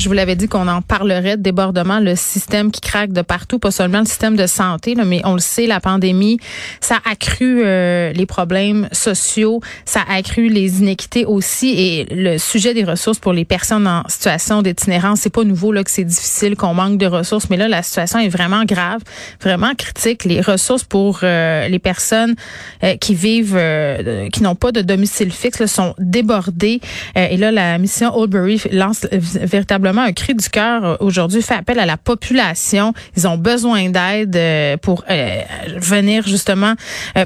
Je vous l'avais dit qu'on en parlerait de débordement, le système qui craque de partout, pas seulement le système de santé, là, mais on le sait, la pandémie, ça a accru euh, les problèmes sociaux, ça a accru les inéquités aussi, et le sujet des ressources pour les personnes en situation d'itinérance, c'est pas nouveau là que c'est difficile, qu'on manque de ressources, mais là la situation est vraiment grave, vraiment critique. Les ressources pour euh, les personnes euh, qui vivent, qui n'ont pas de domicile fixe, là, sont débordées, et là la mission Oldbury lance véritablement un cri du cœur euh, aujourd'hui, fait appel à la population. Ils ont besoin d'aide euh, pour euh, venir justement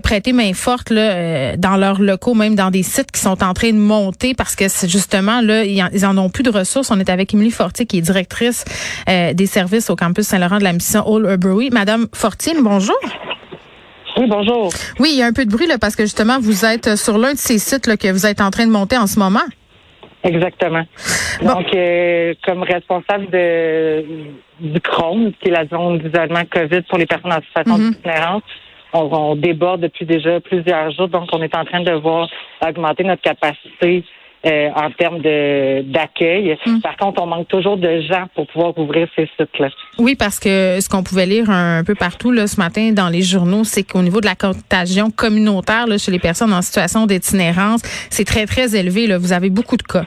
prêter main forte là, dans leurs locaux, même dans des sites qui sont en train de monter parce que c'est justement là, ils en, ont plus de ressources. On est avec Émilie Fortier qui est directrice des services au campus Saint-Laurent de la mission Old Urbury. Madame Fortier, bonjour. Oui, bonjour. Oui, il y a un peu de bruit là parce que justement vous êtes sur l'un de ces sites là, que vous êtes en train de monter en ce moment. Exactement. Donc, euh, comme responsable de du Chrome, qui est la zone d'isolement COVID pour les personnes en situation mm d'itinérance, on, déborde depuis déjà plusieurs jours. Donc, on est en train de voir augmenter notre capacité euh, en termes de d'accueil. Mhm. Par contre, on manque toujours de gens pour pouvoir ouvrir ces sites-là. Oui, parce que ce qu'on pouvait lire un, peu partout là, ce matin dans les journaux, c'est qu'au niveau de la contagion communautaire là, chez les personnes en situation d'itinérance, c'est très, très élevé. Là. Vous avez beaucoup de cas.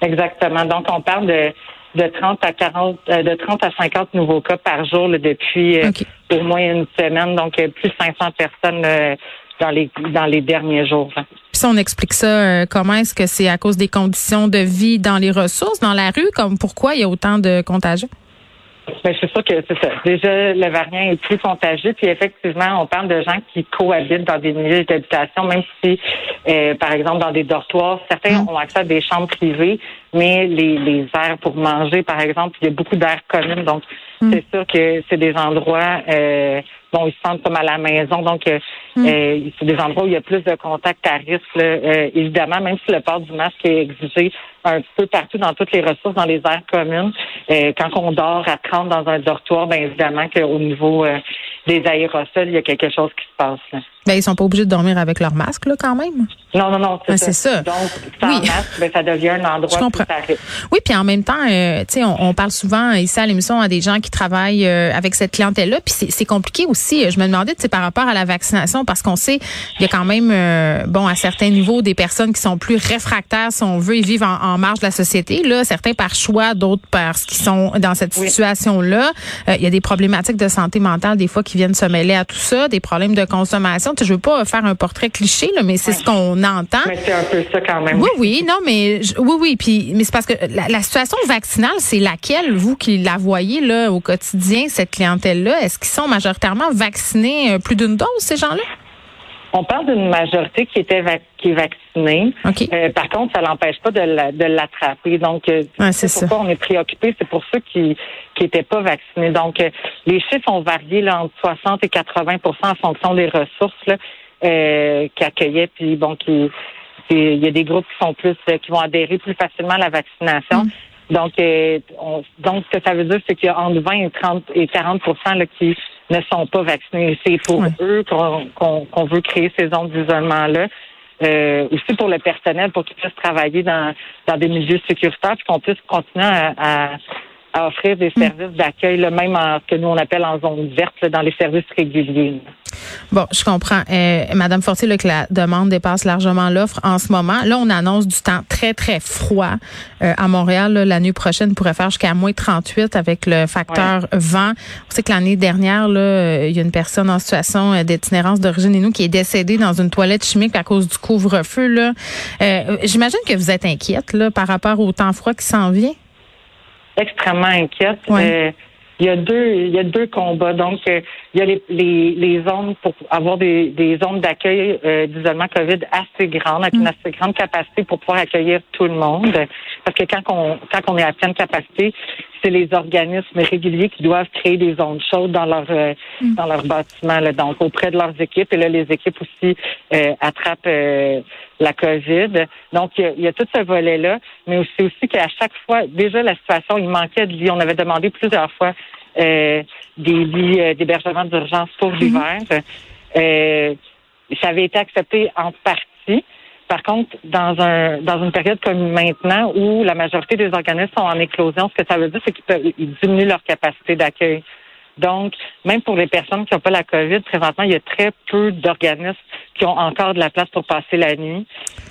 Exactement. Donc, on parle de de 30 à 40, euh, de 30 à 50 nouveaux cas par jour depuis euh, au moins une semaine. Donc, plus de 500 personnes dans les dans les derniers jours. Puis si on explique ça, comment est-ce que c'est à cause des conditions de vie dans les ressources, dans la rue, comme pourquoi il y a autant de contagions? Ben, c'est sûr que c'est ça. Déjà, le variant est plus contagieux. Puis effectivement, on parle de gens qui cohabitent dans des milieux d'habitation, même si, euh, par exemple, dans des dortoirs, certains mm. ont accès à des chambres privées, mais les, les aires pour manger, par exemple, il y a beaucoup d'aires communes. Donc, mm. c'est sûr que c'est des endroits euh, bon, ils se sentent comme à la maison. Donc, euh, mm. c'est des endroits où il y a plus de contacts à risque. évidemment, même si le port du masque est exigé un peu partout dans toutes les ressources, dans les aires communes. Euh, quand on dort à 30 dans un dortoir, bien évidemment qu'au niveau euh, des aérosols, il y a quelque chose qui se passe. Là. Ben, ils sont pas obligés de dormir avec leur masque, là, quand même. Non, non, non, c'est ben, ça. Donc, sans masque, ben, ça devient un endroit Je comprends. Oui, puis en même temps, euh, tu sais, on, parle souvent ici à l'émission à des gens qui travaillent euh, avec cette clientèle-là, puis c'est compliqué aussi. Je me demandais, tu sais, par rapport à la vaccination, parce qu'on sait, il y a quand même, euh, bon, à certains niveaux, des personnes qui sont plus réfractaires, si on veut, ils vivent en, marge de la société. Là, certains par choix, d'autres parce qu'ils sont dans cette situation-là. Il y a des problématiques de santé mentale des fois qui viennent se mêler à tout ça, des problèmes de consommation. Je veux pas faire un portrait cliché, là, mais c'est ce qu'on entend. Mais c'est un peu ça quand même. Oui, oui, non, mais oui, oui, puis mais c'est parce que la, situation vaccinale, c'est laquelle vous qui la voyez là au quotidien cette clientèle-là? Est-ce qu'ils sont majoritairement vaccinés euh, plus d'une dose ces gens-là? On parle d'une majorité qui était qui est vaccinée. Euh, par contre, ça l'empêche pas de l'attraper. Donc, euh, c'est pourquoi on est préoccupé. C'est pour ceux qui qui étaient pas vaccinés. Donc, euh, les chiffres ont varié là, entre 60 et 80% en fonction des ressources là, qui accueillaient. Puis bon, qui il y a des groupes qui sont plus qui vont adhérer plus facilement à la vaccination. Mm. Donc, donc, ce que ça veut dire, c'est qu'il y a entre 20 et 30 et 40 là, qui ne sont pas vaccinés. C'est pour eux qu'on veut créer ces zones d'isolement-là. Euh, aussi pour le personnel, pour qu'ils puissent travailler dans, dans des milieux sécuritaires, puis qu'on puisse continuer à, à offrir des hmm. services d'accueil, même en ce que nous on appelle en zone verte, dans les services réguliers. Bon, je comprends. Euh, Madame Fortier, là, que la demande dépasse largement l'offre en ce moment. Là, on annonce du temps très, très froid euh, à Montréal. la nuit prochaine pourrait faire jusqu'à moins 38 avec le facteur vent. On sait que l'année dernière, là, euh, il y a une personne en situation euh, d'itinérance d'origine et nous qui est décédée dans une toilette chimique à cause du couvre-feu. Là. J'imagine que vous êtes inquiète là, par rapport au temps froid qui s'en vient extrêmement inquiète. Euh, il y a deux, il y a deux combats. Donc, euh, il y a les, les, zones pour avoir des, des zones d'accueil euh, d'isolement COVID assez grandes, avec une mm. assez grande capacité pour pouvoir accueillir tout le monde. Parce que quand on, quand on est à pleine capacité, c'est les organismes réguliers qui doivent créer des zones chaudes dans leur euh, mm. dans leur bâtiment, donc auprès de leurs équipes. Et là, les équipes aussi euh, attrapent euh, la COVID. Donc, il y, a, tout ce volet-là, mais aussi aussi qu'à chaque fois, déjà la situation, il manquait de lits. On avait demandé plusieurs fois des lits d'hébergement d'urgence pour mm-hmm. l'hiver. ça avait été accepté en partie. Par contre, dans un dans une période comme maintenant où la majorité des organismes sont en éclosion, ce que ça veut dire, c'est qu'ils diminuent leur capacité d'accueil. Donc, même pour les personnes qui n'ont pas la COVID, présentement, il y a très peu d'organismes qui ont encore de la place pour passer la nuit.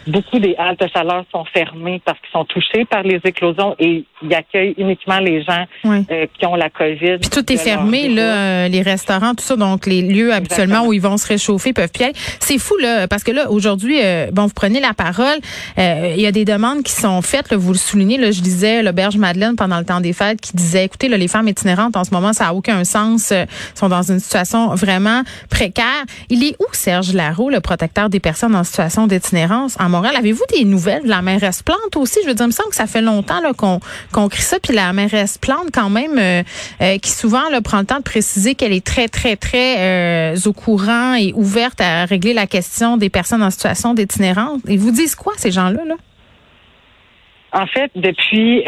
Beaucoup des haltes chaleur sont fermées parce qu'ils sont touchés par les éclosions et ils accueillent uniquement les gens euh, qui ont la COVID. Puis tout est fermé, là, euh, les restaurants, tout ça, donc les lieux habituellement où ils vont se réchauffer peuvent pied. C'est fou, là, parce que là, aujourd'hui, euh, bon, vous prenez la parole, il y a des demandes qui sont faites, là, vous le soulignez, là, je disais, l'auberge Madeleine pendant le temps des fêtes qui disait, écoutez, là, les femmes itinérantes en ce moment, ça a aucun sens, sont dans une situation vraiment précaire. Il est où Serge Larreau, le protecteur des personnes en situation d'itinérance en Montréal. Avez-vous des nouvelles de la mairesse Plante aussi? Je veux dire, il me semble que ça fait longtemps qu'on qu'on crie ça. Puis la mairesse Plante, quand même, euh, euh, qui souvent là, prend le temps de préciser qu'elle est très, très, très euh, au courant et ouverte à régler la question des personnes en situation d'itinérance. Ils vous disent quoi, ces gens-là? Là? En fait, depuis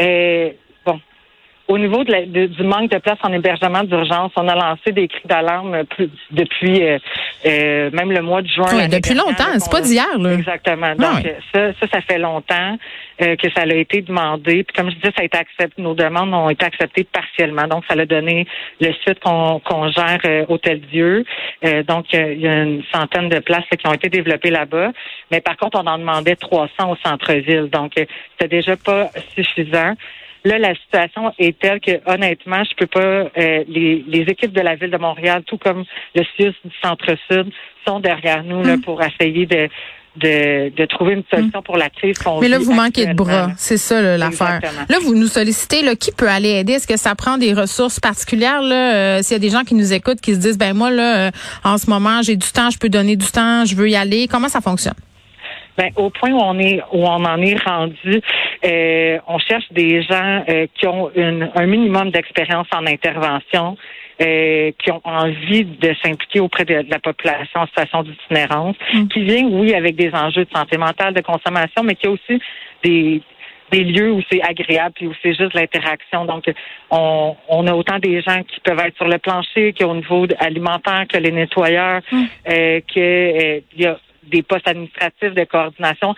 au niveau de du manque de place en hébergement d'urgence, on a lancé des cris d'alarme depuis euh, euh, même le mois de juin. Oui, depuis longtemps, c'est pas d'hier. Là. Exactement. Ah Donc ça, ça, ça, fait longtemps euh, que ça a été demandé. Puis comme je disais, ça a été accepté. Nos demandes ont été acceptées partiellement. Donc ça a donné le site qu'on gère Hôtel Dieu. donc il y a une centaine de places qui ont été développées là-bas. Mais par contre, on en demandait 300 au centre-ville. Donc c'était déjà pas suffisant. Là, la situation est telle que honnêtement, je peux pas. Euh, les, les, équipes de la ville de Montréal, tout comme le CIUS du Centre-Sud, sont derrière nous là, mm. pour essayer de de, de, trouver une solution mm. pour la crise qu'on Mais là, vous manquez de bras. C'est ça l'affaire. Là, vous nous sollicitez là, qui peut aller aider? Est-ce que ça prend des ressources particulières? Là, euh, S'il y a des gens qui nous écoutent, qui se disent, ben moi, là, euh, en ce moment, j'ai du temps, je peux donner du temps, je veux y aller. Comment ça fonctionne? Ben, au point où on est où on en est rendu, euh, on cherche des gens euh, qui ont une, un minimum d'expérience en intervention, euh, qui ont envie de s'impliquer auprès de, la population en situation d'itinérance, mm. qui viennent, oui, avec des enjeux de santé mentale, de consommation, mais qui a aussi des des lieux où c'est agréable puis où c'est juste l'interaction. Donc, on, on, a autant des gens qui peuvent être sur le plancher, qui au niveau alimentaire, que les nettoyeurs, mm. euh, que il y a des postes administratifs de coordination.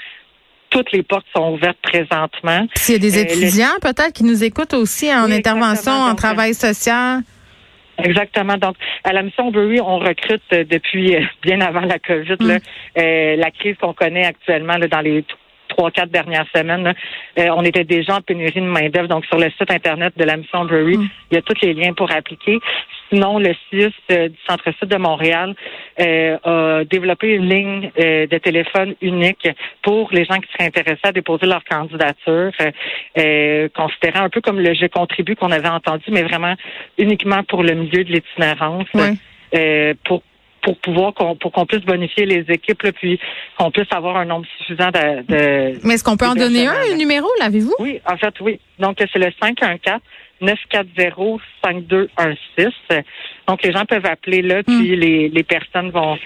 Toutes les portes sont ouvertes présentement. S'il y a des euh, étudiants peut-être qui nous écoutent aussi en intervention, en travail social. Exactement. Donc, à la mission Bury, on recrute euh, depuis euh, bien avant la COVID. Là, mm. la crise qu'on connaît actuellement là, dans les trois, quatre dernières semaines, on était déjà en pénurie de main-d'œuvre. Donc, sur le site Internet de la mission Bury, mm. il y a tous les liens pour appliquer. Sinon, le CIUS euh, du Centre-Sud de Montréal euh, a développé une ligne euh, de téléphone unique pour les gens qui seraient intéressés à déposer leur candidature, considérant un peu comme le jeu contribue qu'on avait entendu, mais vraiment uniquement pour le milieu de l'itinérance, pour pour pouvoir qu'on pour qu'on puisse bonifier les équipes puis qu'on puisse avoir un nombre suffisant de, de Mais est-ce qu'on peut en donner un, un numéro, l'avez-vous? Oui, en fait oui. Donc c'est le 514 940-5216. Donc, les gens peuvent appeler là, puis hmm. les, les personnes vont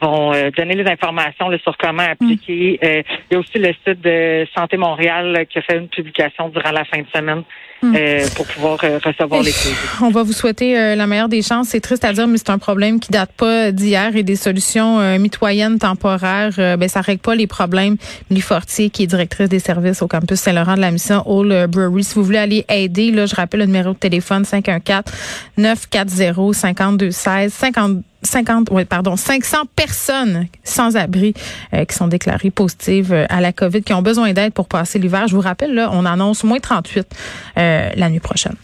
vont euh, donner les informations sur comment appliquer. Hmm. Euh, il y a aussi le site de Santé Montréal qui a fait une publication durant la fin de semaine Hmm. Euh, pour pouvoir recevoir les crédits. On va vous souhaiter la meilleure des chances. C'est triste à dire, mais c'est un problème qui date pas d'hier et des solutions mitoyennes temporaires. ben ça règle pas les problèmes. Lee Fortier, qui est directrice des services au campus Saint-Laurent de la mission All Brewery. Si vous voulez aller aider, là, je rappelle le numéro de téléphone 514 940 5216 50 50, ouais, pardon, 500 personnes sans abri qui sont déclarées positives à la COVID, qui ont besoin d'aide pour passer l'hiver. Je vous rappelle, là, on annonce moins 38 euh, la nuit prochaine.